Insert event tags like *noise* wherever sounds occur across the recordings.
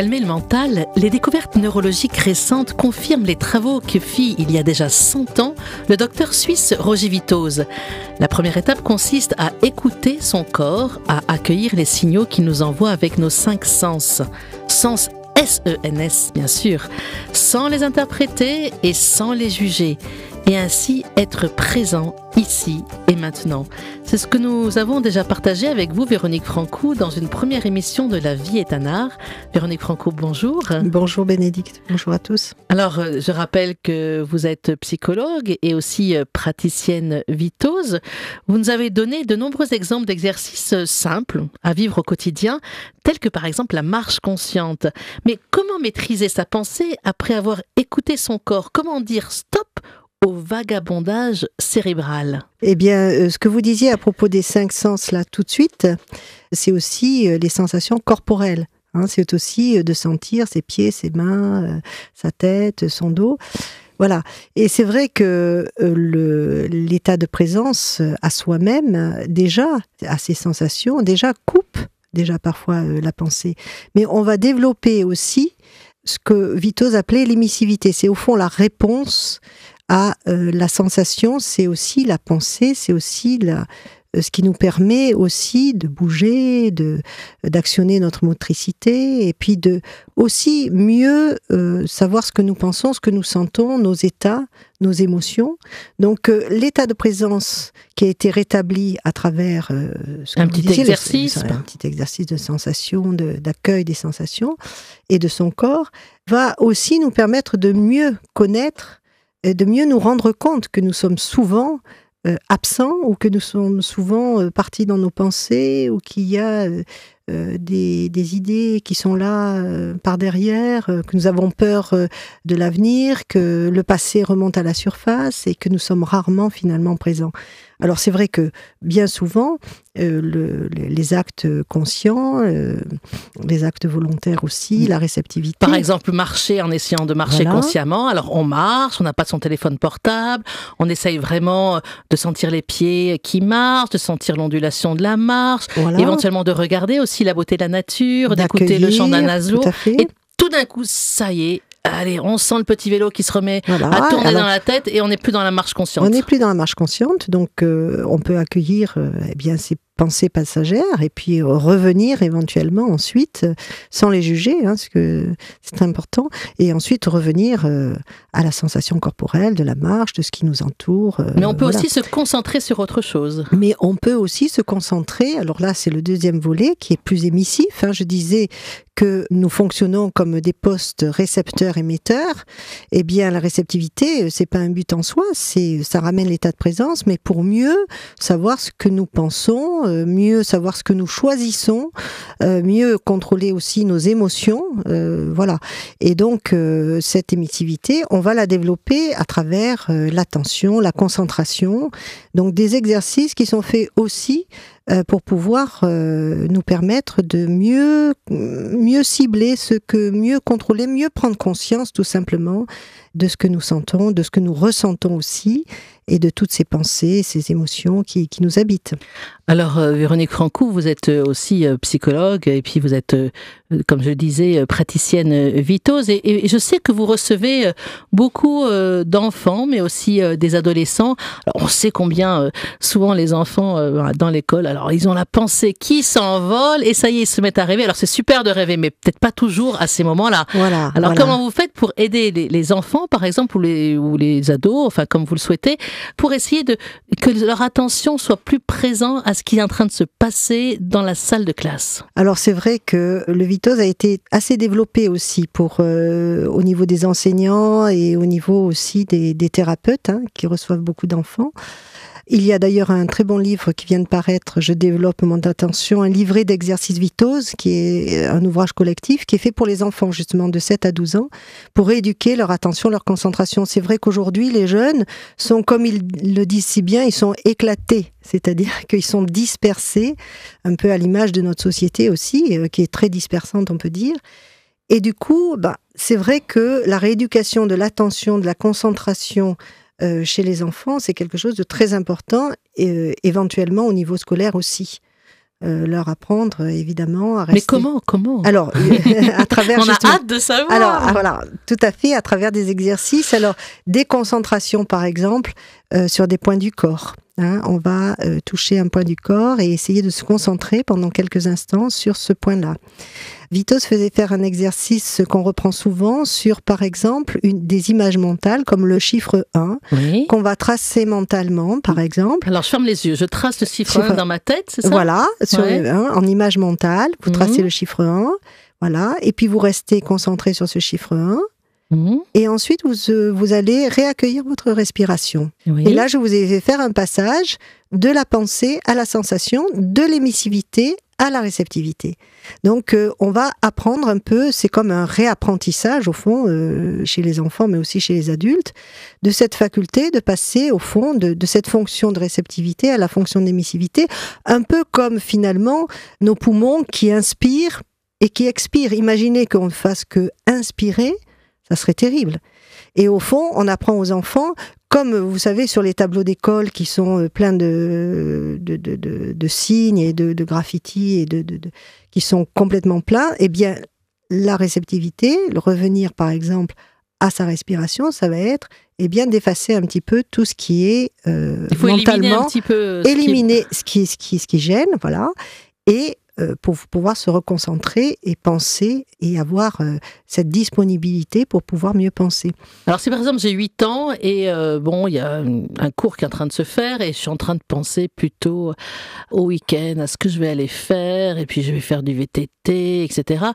calmer le mental, les découvertes neurologiques récentes confirment les travaux que fit il y a déjà 100 ans le docteur suisse Roger Vitoz. La première étape consiste à écouter son corps, à accueillir les signaux qu'il nous envoie avec nos cinq sens. Sens S-E-N-S, bien sûr, sans les interpréter et sans les juger et ainsi être présent ici et maintenant. C'est ce que nous avons déjà partagé avec vous, Véronique Francou, dans une première émission de La vie est un art. Véronique Francou, bonjour. Bonjour Bénédicte, bonjour à tous. Alors, euh, je rappelle que vous êtes psychologue et aussi euh, praticienne vitose. Vous nous avez donné de nombreux exemples d'exercices euh, simples à vivre au quotidien, tels que par exemple la marche consciente. Mais comment maîtriser sa pensée après avoir écouté son corps? Comment dire stop au vagabondage cérébral Eh bien, euh, ce que vous disiez à propos des cinq sens là tout de suite, c'est aussi euh, les sensations corporelles. Hein. c'est aussi euh, de sentir ses pieds, ses mains, sa tête, son dos. Voilà. Et c'est vrai que l'état de présence à soi-même, déjà, à ses sensations, déjà coupe déjà parfois la pensée. Mais on va développer aussi ce que Vitos appelait l'émissivité. C'est au fond la réponse à euh, la sensation, c'est aussi la pensée, c'est aussi la, euh, ce qui nous permet aussi de bouger, de d'actionner notre motricité et puis de aussi mieux euh, savoir ce que nous pensons, ce que nous sentons, nos états, nos émotions. Donc l'état de présence qui a été rétabli à travers un petit exercice, un petit exercice de sensation, d'accueil des sensations et de son corps, va aussi nous permettre de mieux connaître de mieux nous rendre compte que nous sommes souvent euh, absents ou que nous sommes souvent euh, partis dans nos pensées ou qu'il y a euh, des, idées qui sont là par derrière, que nous avons peur de l'avenir, que le passé remonte à la surface et que nous sommes rarement finalement présents. Alors c'est vrai que bien souvent, euh, les actes conscients, euh, les actes volontaires aussi, la réceptivité. Par exemple, marcher en essayant de marcher consciemment. Alors on marche, on n'a pas son téléphone portable, on essaye vraiment de sentir les pieds qui marchent, de sentir l'ondulation de la marche, éventuellement de regarder aussi la beauté de la nature, d'écouter le chant d'un oiseau. Et tout d'un coup, ça y est, allez, on sent le petit vélo qui se remet à tourner dans la tête et on n'est plus dans la marche consciente. On n'est plus dans la marche consciente, donc euh, on peut accueillir euh, eh bien ces pensées passagères et puis revenir éventuellement ensuite euh, sans les juger, hein, parce que c'est important, et ensuite revenir à la sensation corporelle de la marche, de ce qui nous entoure. Mais on peut aussi se concentrer sur autre chose. Mais on peut aussi se concentrer, alors là c'est le deuxième volet qui est plus émissif, hein, je disais que nous fonctionnons comme des postes récepteurs-émetteurs, eh bien la réceptivité, euh, c'est pas un but en soi, c'est ça ramène l'état de présence, mais pour mieux savoir ce que nous pensons, euh, mieux savoir ce que nous choisissons, euh, mieux contrôler aussi nos émotions, voilà. Et donc cette émissivité, on va la développer à travers l'attention, la concentration, donc des exercices qui sont faits aussi euh, pour pouvoir euh, nous permettre de mieux, mieux cibler ce que, mieux contrôler, mieux prendre conscience tout simplement de ce que nous sentons, de ce que nous ressentons aussi, et de toutes ces pensées, ces émotions qui, qui nous habitent. Alors, euh, Véronique Francou, vous êtes aussi psychologue, et puis vous êtes, comme je disais, praticienne vitose, et, je sais que vous recevez beaucoup d'enfants, mais aussi des adolescents. Alors, on sait combien souvent les enfants dans l'école, alors ils ont la pensée qui s'envole, et ça y est, ils se mettent à rêver. Alors c'est super de rêver, mais peut-être pas toujours à ces moments-là. Voilà. Alors comment vous faites pour aider les, enfants, par exemple, ou les, ou les ados, enfin comme vous le souhaitez, pour essayer de que leur attention soit plus présente à ce qui est en train de se passer dans la salle de classe? Alors c'est vrai que le A été assez développé aussi pour euh, au niveau des enseignants et au niveau aussi des, thérapeutes hein, qui reçoivent beaucoup d'enfants. Il y a d'ailleurs un très bon livre qui vient de paraître, Je développe mon attention, un livret d'exercices vitose, qui est un ouvrage collectif, qui est fait pour les enfants justement de 7 à 12 ans, pour rééduquer leur attention, leur concentration. C'est vrai qu'aujourd'hui, les jeunes sont, comme ils le disent si bien, ils sont éclatés, c'est-à-dire *laughs* qu'ils sont dispersés, un peu à l'image de notre société aussi, euh, qui est très dispersante, on peut dire. Et du coup, bah, c'est vrai que la rééducation de l'attention, de la concentration, euh, chez les enfants, c'est quelque chose de très important, et euh, éventuellement au niveau scolaire aussi. euh, leur apprendre évidemment à rester. Mais comment Comment? Alors, *laughs* à travers. On a hâte de savoir. Alors, voilà, tout à fait, à travers des exercices. Alors, des concentrations, par exemple, euh, sur des points du corps. Hein. on va euh, toucher un point du corps et essayer de se concentrer pendant quelques instants sur ce point-là. Vitos faisait faire un exercice qu'on reprend souvent sur, par exemple, une, des images mentales comme le chiffre 1, qu'on va tracer mentalement, par exemple. Alors, je ferme les yeux, je trace le chiffre 1 dans ma tête, c'est ça? Voilà, sur, en image mentale, vous tracez mhm. le chiffre 1, voilà, et puis vous restez concentré sur ce chiffre 1. Mhm. Et ensuite, vous, euh, vous allez réaccueillir votre respiration. Et là, je vous ai fait faire un passage de la pensée à la sensation, de l'émissivité à la réceptivité. Donc euh, on va apprendre un peu, c'est comme un réapprentissage au fond euh, chez les enfants mais aussi chez les adultes, de cette faculté de passer au fond de, de cette fonction de réceptivité à la fonction d'émissivité, un peu comme finalement nos poumons qui inspirent et qui expirent. Imaginez qu'on ne fasse que inspirer, ça serait terrible. Et au fond, on apprend aux enfants comme vous savez sur les tableaux d'école qui sont euh, pleins de, de, de, de signes et de, graffitis et de, qui sont complètement pleins, eh bien la réceptivité, le revenir par exemple à sa respiration, ça va être eh bien d'effacer un petit peu tout ce qui est euh, mentalement éliminer, ce, qui... ce, qui, ce qui gêne, voilà, et pour pouvoir se reconcentrer et penser et avoir euh, cette disponibilité pour pouvoir mieux penser. Alors si par exemple j'ai 8 ans et euh, bon, il y a un cours qui est en train de se faire et je suis en train de penser plutôt au week-end, à ce que je vais aller faire et puis je vais faire du VTT, etc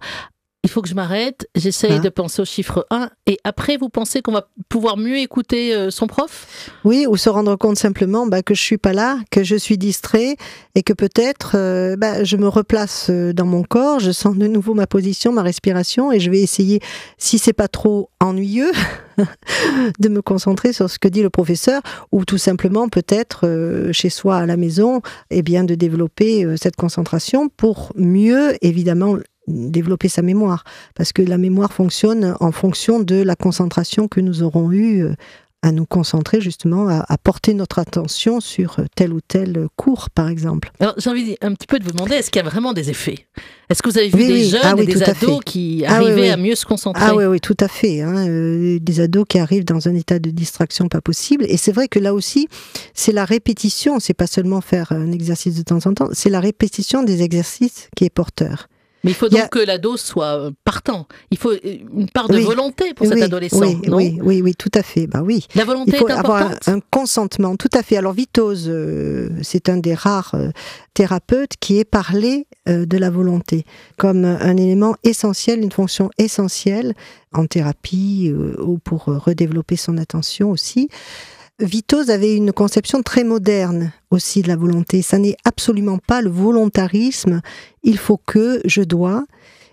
il faut que je m'arrête, j'essaye hein de penser au chiffre 1, et après, vous pensez qu'on va pouvoir mieux écouter euh, son prof? Oui, ou se rendre compte simplement bah, que je suis pas là, que je suis distrait, et que peut-être euh, bah, je me replace euh, dans mon corps, je sens de nouveau ma position, ma respiration, et je vais essayer, si c'est pas trop ennuyeux, *laughs* de me concentrer sur ce que dit le professeur, ou tout simplement peut-être chez soi à la maison, et eh bien de développer cette concentration pour mieux, évidemment, développer sa mémoire, parce que la mémoire fonctionne en fonction de la concentration que nous aurons eue euh, à nous concentrer justement, à, porter notre attention sur tel ou tel cours, par exemple. Alors j'ai envie un petit peu de vous demander, est-ce qu'il y a vraiment des effets? Est-ce que vous avez vu des jeunes ah et des ados qui ah arrivaient à mieux se concentrer? Ah oui, oui, tout à fait. Hein. Euh, des ados qui arrivent dans un état de distraction pas possible. Et c'est vrai que là aussi, c'est la répétition, c'est pas seulement faire un exercice de temps en temps, c'est la répétition des exercices qui est porteur. Mais il faut donc que l'ado soit euh, partant. Il faut euh, une part de volonté pour cet adolescent. Oui, oui, oui, oui, tout à fait. Bah oui. La volonté il faut est avoir un, consentement, tout à fait. Alors Vitose, euh, c'est un des rares thérapeutes qui est parlé de la volonté comme un élément essentiel, une fonction essentielle en thérapie ou pour redévelopper son attention aussi. Vitos avait une conception très moderne aussi de la volonté. Ça n'est absolument pas le volontarisme, il faut que, je dois,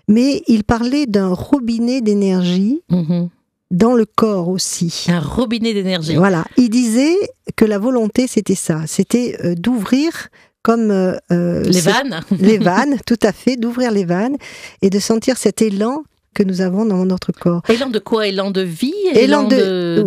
mais il parlait d'un robinet d'énergie. Mhm. Dans le corps aussi. Un robinet d'énergie. Voilà. Il disait que la volonté, c'était ça. C'était euh, d'ouvrir comme euh, euh, les vannes. *laughs* les vannes, tout à fait, d'ouvrir les vannes et de sentir cet élan que nous avons dans notre corps. Élan de quoi? Élan de vie? Élan, de...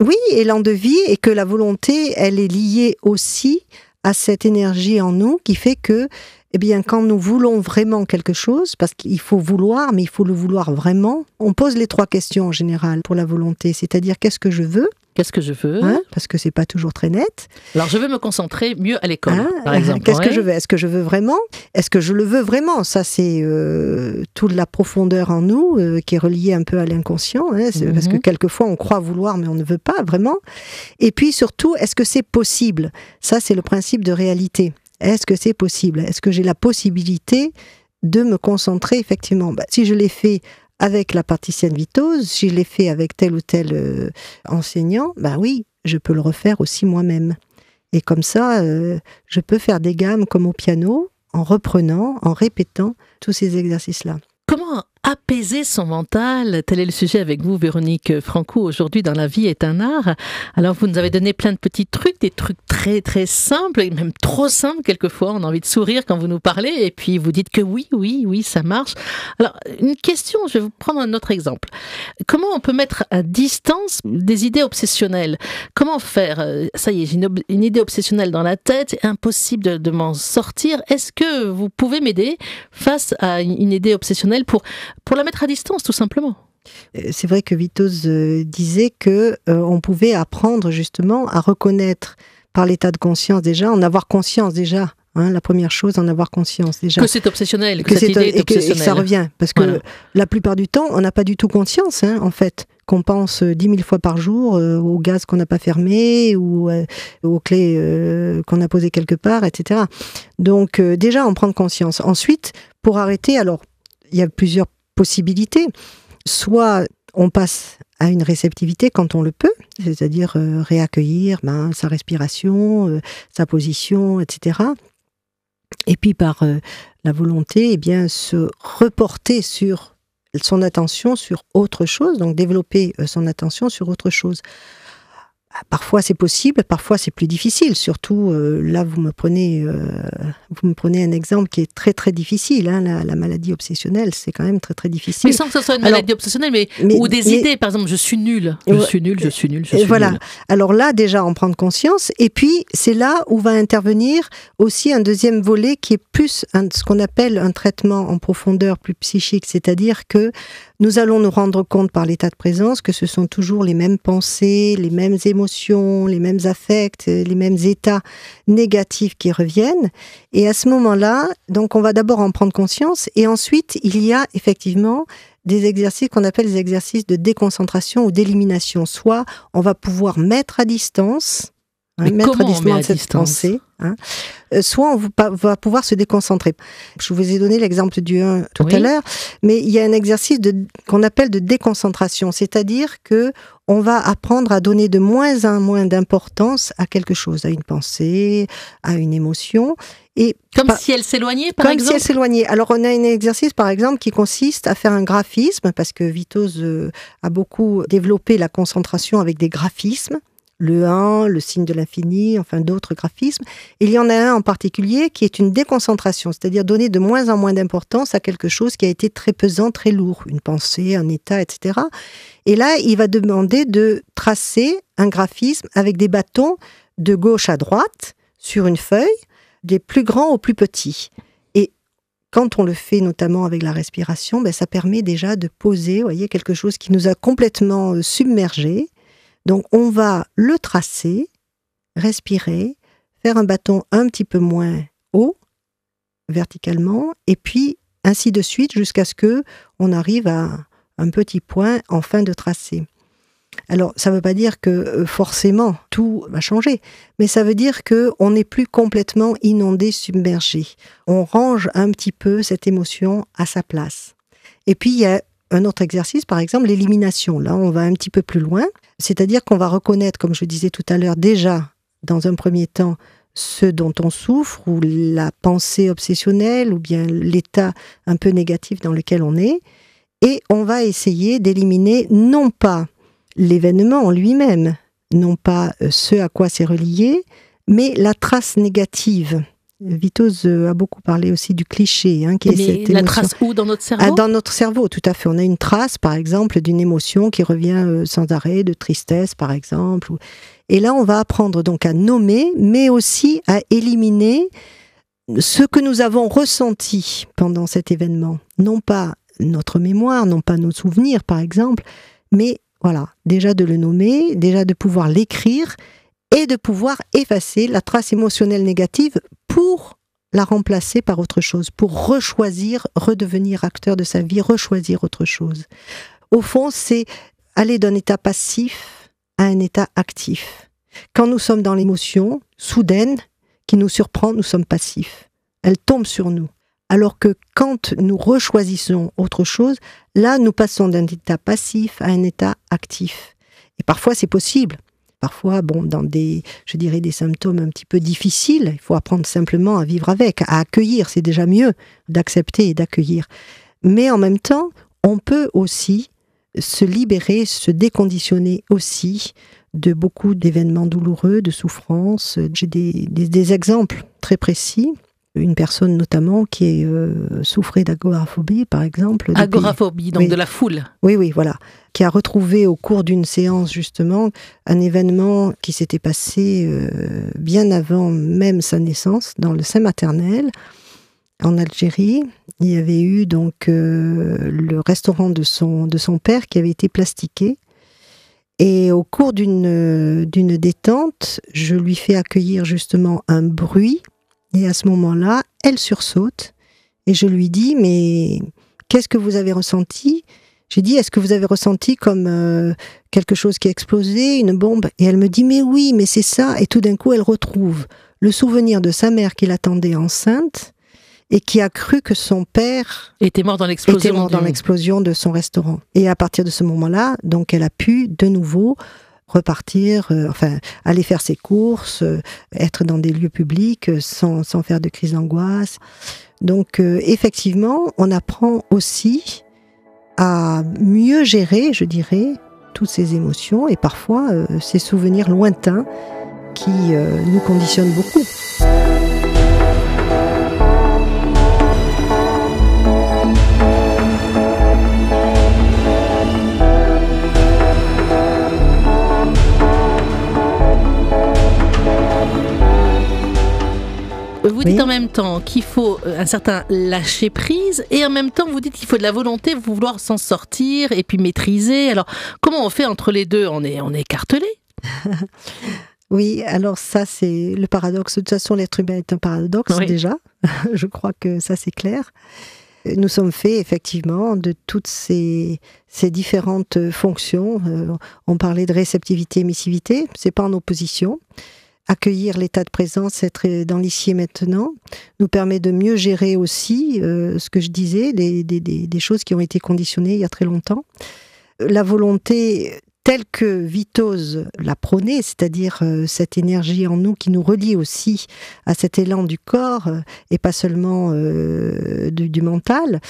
Oui, élan de vie et que la volonté, elle est liée aussi à cette énergie en nous qui fait que, eh bien, quand nous voulons vraiment quelque chose, parce qu'il faut vouloir, mais il faut le vouloir vraiment, on pose les trois questions en général pour la volonté, c'est-à-dire qu'est-ce que je veux? Qu'est-ce que je veux? Hein, Parce que c'est pas toujours très net. Alors je veux me concentrer mieux à l'école, hein, par exemple. Qu'est-ce que je veux? Est-ce que je veux vraiment? Est-ce que je le veux vraiment? Ça, c'est euh, toute la profondeur en nous euh, qui est reliée un peu à l'inconscient. Hein, Parce que mhm. quelquefois, on croit vouloir, mais on ne veut pas vraiment. Et puis surtout, est-ce que c'est possible? Ça, c'est le principe de réalité. Est-ce que c'est possible? Est-ce que j'ai la possibilité de me concentrer effectivement? Bah, Si je l'ai fait avec la particienne vitose, je l'ai fait avec tel ou tel euh, enseignant, ben oui, je peux le refaire aussi moi-même. Et comme ça, euh, je peux faire des gammes comme au piano, en reprenant, en répétant tous ces exercices-là. Comment apaiser son mental. Tel est le sujet avec vous, Véronique Franco. Aujourd'hui, dans La vie est un art. Alors, vous nous avez donné plein de petits trucs, des trucs très, très simples, et même trop simples quelquefois. On a envie de sourire quand vous nous parlez, et puis vous dites que oui, oui, oui, ça marche. Alors, une question, je vais vous prendre un autre exemple. Comment on peut mettre à distance des idées obsessionnelles? Comment faire? Ça y est, j'ai une, idée obsessionnelle dans la tête, impossible de, de m'en sortir. Est-ce que vous pouvez m'aider face à une idée obsessionnelle pour pour la mettre à distance, tout simplement. Euh, c'est vrai que Vitoz euh, disait que euh, on pouvait apprendre justement à reconnaître par l'état de conscience déjà, en avoir conscience déjà. Hein, la première chose, en avoir conscience déjà. Que c'est obsessionnel, que, cette idée est obsessionnelle. Et que, ça revient. Parce que la plupart du temps, on n'a pas du tout conscience, hein, en fait qu'on pense dix mille fois par jour au gaz qu'on n'a pas fermé ou aux clés qu'on a posées quelque part, etc. Donc déjà en prendre conscience. Ensuite, pour arrêter, alors il y a plusieurs Soit on passe à une réceptivité quand on le peut, c'est-à-dire euh, réaccueillir ben, sa respiration, euh, sa position, etc. Et puis par euh, la volonté, eh bien, se reporter sur son attention sur autre chose, donc développer son attention sur autre chose. Ah, parfois c'est possible, parfois c'est plus difficile. Surtout euh, là, vous me prenez, euh, vous me prenez un exemple qui est très très difficile. Hein, la, maladie obsessionnelle, c'est quand même très très difficile. Mais sans que ce soit une maladie obsessionnelle, mais, ou des idées, par exemple, je suis nul, je suis nul, je suis nul, je suis voilà. Alors là, déjà en prendre conscience. Et puis c'est là où va intervenir aussi un deuxième volet qui est plus ce qu'on appelle un traitement en profondeur plus psychique, c'est-à-dire que nous allons nous rendre compte par l'état de présence que ce sont toujours les mêmes pensées, les mêmes émotions, les mêmes affects, les mêmes états négatifs qui reviennent. Et à ce moment-là, donc on va d'abord en prendre conscience et ensuite il y a effectivement des exercices qu'on appelle des exercices de déconcentration ou d'élimination. Soit on va pouvoir mettre à distance mais mettre à distance cette pensée. Hein. Euh, soit on va pouvoir se déconcentrer. Je vous ai donné l'exemple du 1 tout à l'heure, mais il y a un exercice qu'on appelle de déconcentration, c'est-à-dire que on va apprendre à donner de moins en moins d'importance à quelque chose, à une pensée, à une émotion. Et comme si elle s'éloignait, par exemple. Comme si elle s'éloignait. Alors on a un exercice, par exemple, qui consiste à faire un graphisme, parce que Vitos euh, a beaucoup développé la concentration avec des graphismes le 1, le signe de l'infini, enfin d'autres graphismes. Il y en a un en particulier qui est une déconcentration, c'est-à-dire donner de moins en moins d'importance à quelque chose qui a été très pesant, très lourd, une pensée, un état, etc. Et là, il va demander de tracer un graphisme avec des bâtons de gauche à droite sur une feuille, des plus grands aux plus petits. Et quand on le fait notamment avec la respiration, ben, ça permet déjà de poser, voyez, quelque chose qui nous a complètement submergés donc on va le tracer, respirer, faire un bâton un petit peu moins haut, verticalement, et puis ainsi de suite jusqu'à ce que on arrive à un petit point en fin de tracé. Alors, ça ne veut pas dire que euh, forcément tout va changer, mais ça veut dire que on n'est plus complètement inondé, submergé. On range un petit peu cette émotion à sa place. Et puis, il y a un autre exercice, par exemple, l'élimination. Là, on va un petit peu plus loin. C'est-à-dire qu'on va reconnaître, comme je disais tout à l'heure, déjà, dans un premier temps, ce dont on souffre, ou la pensée obsessionnelle, ou bien l'état un peu négatif dans lequel on est. Et on va essayer d'éliminer non pas l'événement en lui-même, non pas euh, ce à quoi c'est relié, mais la trace négative. Vitoz euh, a beaucoup parlé aussi du cliché. Hein, qui est cette la trace où dans notre cerveau ah, Dans notre cerveau, tout à fait. On a une trace, par exemple, d'une émotion qui revient euh, sans arrêt, de tristesse, par exemple. Et là, on va apprendre donc à nommer, mais aussi à éliminer ce que nous avons ressenti pendant cet événement. Non pas notre mémoire, non pas nos souvenirs, par exemple, mais voilà, déjà de le nommer, déjà de pouvoir l'écrire et de pouvoir effacer la trace émotionnelle négative pour la remplacer par autre chose, pour rechoisir, redevenir acteur de sa vie, rechoisir autre chose. Au fond, c'est aller d'un état passif à un état actif. Quand nous sommes dans l'émotion soudaine qui nous surprend, nous sommes passifs. Elle tombe sur nous. Alors que quand nous rechoisissons autre chose, là, nous passons d'un état passif à un état actif. Et parfois, c'est possible. Parfois, bon, dans des, je dirais, des symptômes un petit peu difficiles, il faut apprendre simplement à vivre avec, à accueillir. C'est déjà mieux d'accepter et d'accueillir. Mais en même temps, on peut aussi se libérer, se déconditionner aussi de beaucoup d'événements douloureux, de souffrances. J'ai des, exemples très précis. Une personne notamment qui euh, souffrait d'agoraphobie, par exemple. Agoraphobie, donc de la foule. Oui, oui, voilà. Qui a retrouvé au cours d'une séance, justement, un événement qui s'était passé euh, bien avant même sa naissance, dans le sein maternel, en Algérie. Il y avait eu donc euh, le restaurant de son, de son père qui avait été plastiqué et au cours d'une d'une détente, je lui fais accueillir justement un bruit. Et à ce moment-là, elle sursaute. Et je lui dis, mais qu'est-ce que vous avez ressenti? J'ai dit, est-ce que vous avez ressenti comme euh, quelque chose qui a explosé, une bombe? Et elle me dit, mais oui, mais c'est ça. Et tout d'un coup, elle retrouve le souvenir de sa mère qui l'attendait enceinte et qui a cru que son père était mort dans l'explosion dans l'explosion de son restaurant. Et à partir de ce moment-là, donc elle a pu de nouveau repartir, euh, enfin aller faire ses courses, euh, être dans des lieux publics euh, sans, sans faire de crise d'angoisse. Donc effectivement, on apprend aussi à mieux gérer, je dirais, toutes ces émotions et parfois ces souvenirs lointains qui nous conditionnent beaucoup. Vous dites en même temps qu'il faut euh, un certain lâcher prise et en même temps vous dites qu'il faut de la volonté, vouloir s'en sortir et puis maîtriser. Alors comment on fait entre les deux? On est, on est écartelé *laughs* Oui, alors ça c'est le paradoxe. De toute façon, l'être humain est un paradoxe déjà. *laughs* Je crois que ça c'est clair. Nous sommes faits effectivement de toutes ces, ces différentes fonctions. Euh, on parlait de réceptivité, émissivité. C'est pas en opposition accueillir l'état de présence, être dans l'ici et maintenant, nous permet de mieux gérer aussi euh, ce que je disais, des, des, choses qui ont été conditionnées il y a très longtemps. La volonté telle que Vitose l'a prônée, c'est-à-dire euh, cette énergie en nous qui nous relie aussi à cet élan du corps euh, et pas seulement du, du, mental,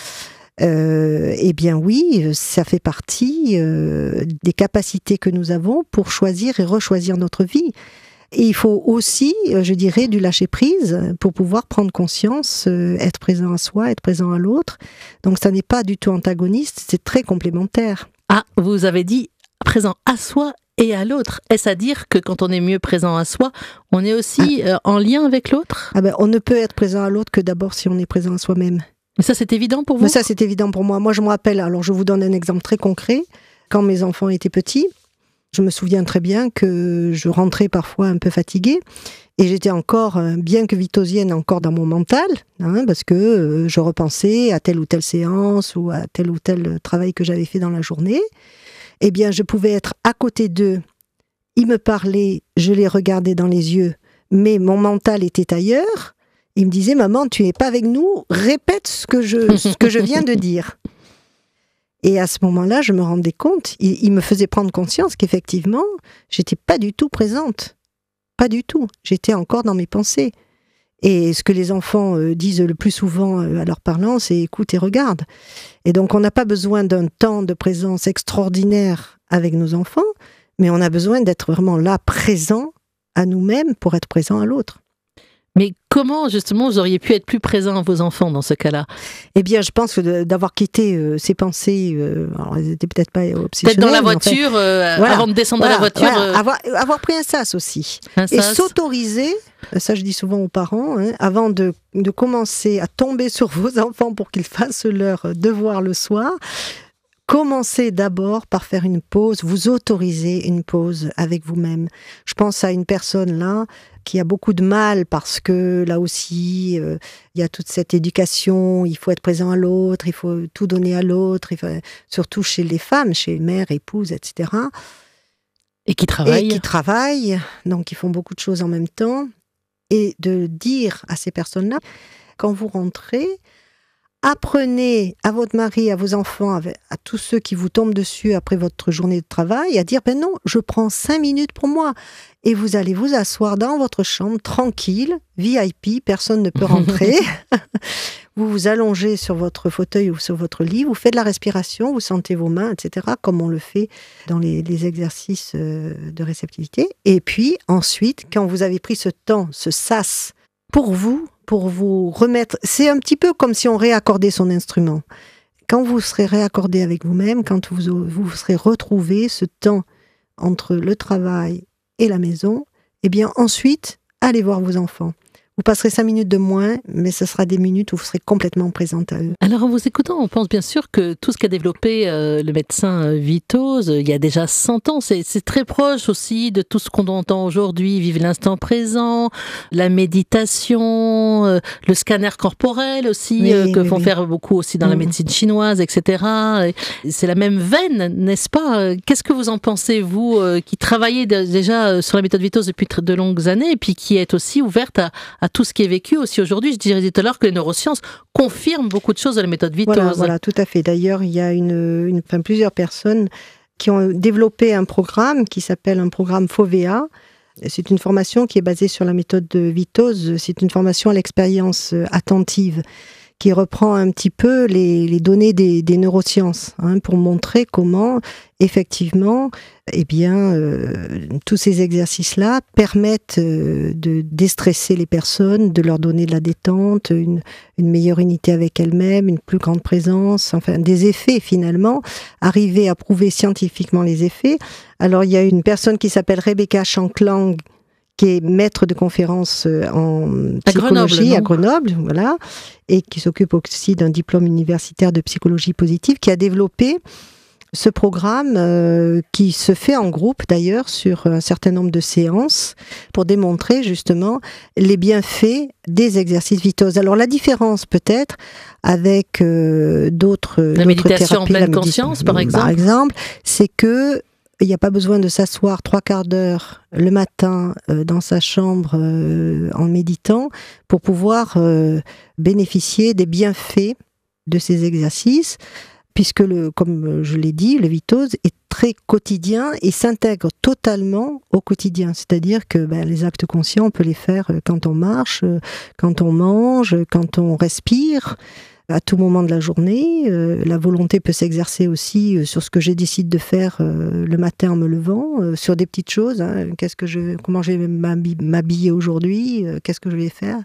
eh bien oui, ça fait partie des capacités que nous avons pour choisir et rechoisir notre vie. Et il faut aussi, euh, je dirais, du lâcher prise pour pouvoir prendre conscience, euh, être présent à soi, être présent à l'autre. Donc ça n'est pas du tout antagoniste, c'est très complémentaire. Ah, vous avez dit présent à soi et à l'autre. Est-ce à dire que quand on est mieux présent à soi, on est aussi ah. euh, en lien avec l'autre? Ah ben, On ne peut être présent à l'autre que d'abord si on est présent à soi-même. Mais ça, c'est évident pour vous? Mais ça, c'est évident pour moi. Moi, je me rappelle, alors je vous donne un exemple très concret. Quand mes enfants étaient petits, je me souviens très bien que je rentrais parfois un peu fatiguée et j'étais encore, euh, bien que vitosienne, encore dans mon mental, hein, parce que euh, je repensais à telle ou telle séance ou à tel ou tel travail que j'avais fait dans la journée. Eh bien, je pouvais être à côté d'eux. Ils me parlaient, je les regardais dans les yeux, mais mon mental était ailleurs. Ils me disaient, maman, tu n'es pas avec nous, répète ce que je, ce que je viens de dire. Et à ce moment-là, je me rendais compte, il, me faisait prendre conscience qu'effectivement, j'étais pas du tout présente. Pas du tout. J'étais encore dans mes pensées. Et ce que les enfants euh, disent le plus souvent euh, à leurs parents, c'est écoute et regarde. Et donc, on n'a pas besoin d'un temps de présence extraordinaire avec nos enfants, mais on a besoin d'être vraiment là, présent à nous-mêmes pour être présent à l'autre. Mais comment, justement, vous auriez pu être plus présent à vos enfants dans ce cas-là? Eh bien, je pense que d'avoir quitté euh, ces pensées, euh, alors elles n'étaient peut-être pas obsessionnelles. Peut-être dans la voiture, euh, avant de descendre dans la voiture. Avoir, avoir, pris un sas aussi. et s'autoriser, ça je dis souvent aux parents, hein, avant de, de commencer à tomber sur vos enfants pour qu'ils fassent leur devoir le soir, Commencez d'abord par faire une pause, vous autorisez une pause avec vous-même. Je pense à une personne là qui a beaucoup de mal parce que là aussi, euh, il y a toute cette éducation, il faut être présent à l'autre, il faut tout donner à l'autre, surtout chez les femmes, chez mères, épouses, etc. Et qui travaillent. Et qui travaillent, donc ils font beaucoup de choses en même temps. Et de dire à ces personnes-là, quand vous rentrez, apprenez à votre mari, à vos enfants, à tous ceux qui vous tombent dessus après votre journée de travail, à dire ben non, je prends cinq minutes pour moi. Et vous allez vous asseoir dans votre chambre tranquille, VIP, personne ne peut rentrer. *laughs* *laughs* vous vous allongez sur votre fauteuil ou sur votre lit, vous faites de la respiration, vous sentez vos mains, etc., comme on le fait dans les, les exercices euh, de réceptivité. Et puis ensuite, quand vous avez pris ce temps, ce sas, pour vous, pour vous remettre, c'est un petit peu comme si on réaccordait son instrument. Quand vous serez réaccordé avec vous-même, quand vous, vous serez retrouvé ce temps entre le travail et la maison, eh bien ensuite, allez voir vos enfants. Vous passerez cinq minutes de moins, mais ce sera des minutes où vous serez complètement présente à eux. Alors en vous écoutant, on pense bien sûr que tout ce qu'a développé euh, le médecin euh, Vitose euh, il y a déjà 100 ans, c'est très proche aussi de tout ce qu'on entend aujourd'hui, vivre l'instant présent, la méditation, le scanner corporel aussi, que font faire beaucoup aussi dans la mm. médecine chinoise, etc. C'est la même veine, n'est-ce pas Qu'est-ce que vous en pensez, vous, qui travaillez déjà sur la méthode Vitose depuis de longues années, et puis qui êtes aussi ouverte à tout ce qui est vécu aussi aujourd'hui. Je dirais tout à l'heure que les neurosciences confirment beaucoup de choses de la méthode Vitose. Voilà, tout à fait. D'ailleurs, il y a une, enfin, plusieurs personnes qui ont développé un programme qui s'appelle un programme FOVEA. C'est une formation qui est basée sur la méthode de Vitose. C'est une formation à l'expérience attentive qui reprend un petit peu les, données des, neurosciences hein, pour montrer comment effectivement eh bien, euh, tous ces exercices-là permettent euh, de déstresser les personnes, de leur donner de la détente, une, meilleure unité avec elles-mêmes, une plus grande présence, enfin des effets finalement, arriver à prouver scientifiquement les effets. Alors il y a une personne qui s'appelle Rebecca Shanklang qui est maître de conférence euh, en psychologie à Grenoble, voilà, et qui s'occupe aussi d'un diplôme universitaire de psychologie positive, qui a développé ce programme euh, qui se fait en groupe d'ailleurs sur un certain nombre de séances pour démontrer justement les bienfaits des exercices vitose. Alors la différence peut-être avec euh, d'autres la méditation en pleine conscience par exemple, par exemple c'est que il n'y a pas besoin de s'asseoir trois quarts d'heure le matin euh, dans sa chambre euh, en méditant pour pouvoir euh, bénéficier des bienfaits de ces exercices, puisque, le, comme je l'ai dit, le vitose est très quotidien et s'intègre totalement au quotidien. C'est-à-dire que ben, les actes conscients, on peut les faire quand on marche, quand on mange, quand on respire à tout moment de la journée. Euh, la volonté peut s'exercer aussi euh, sur ce que j'ai décidé de faire euh, le matin en me levant, sur des petites choses. Hein. Qu'est-ce que je, comment je vais m'habiller aujourd'hui Qu'est-ce que je vais faire?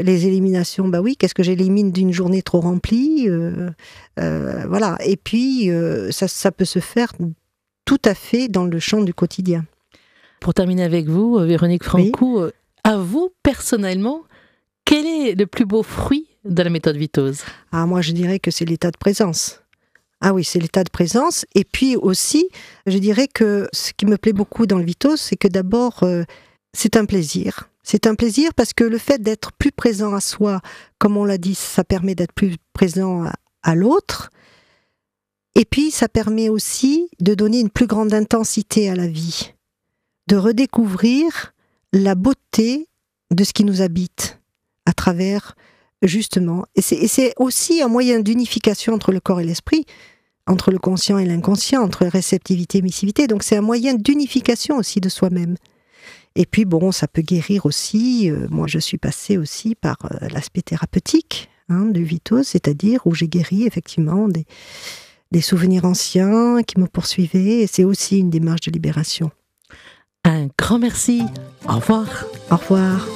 Les éliminations, bah oui, qu'est-ce que j'élimine d'une journée trop remplie Voilà. Et puis, ça, ça peut se faire tout à fait dans le champ du quotidien. Pour terminer avec vous, Véronique Francou, à vous personnellement, quel est le plus beau fruit de la méthode Vitose Ah, moi, je dirais que c'est l'état de présence. Ah oui, c'est l'état de présence. Et puis aussi, je dirais que ce qui me plaît beaucoup dans le Vitose, c'est que d'abord, euh, c'est un plaisir. C'est un plaisir parce que le fait d'être plus présent à soi, comme on l'a dit, ça permet d'être plus présent à, à l'autre. Et puis, ça permet aussi de donner une plus grande intensité à la vie, de redécouvrir la beauté de ce qui nous habite à travers justement. Et c'est aussi un moyen d'unification entre le corps et l'esprit, entre le conscient et l'inconscient, entre réceptivité et émissivité. Donc c'est un moyen d'unification aussi de soi-même. Et puis bon, ça peut guérir aussi. Euh, moi, je suis passée aussi par euh, l'aspect thérapeutique hein, du Vito, c'est-à-dire où j'ai guéri effectivement des, des souvenirs anciens qui me poursuivaient. Et c'est aussi une démarche de libération. Un grand merci. Au revoir. Au revoir.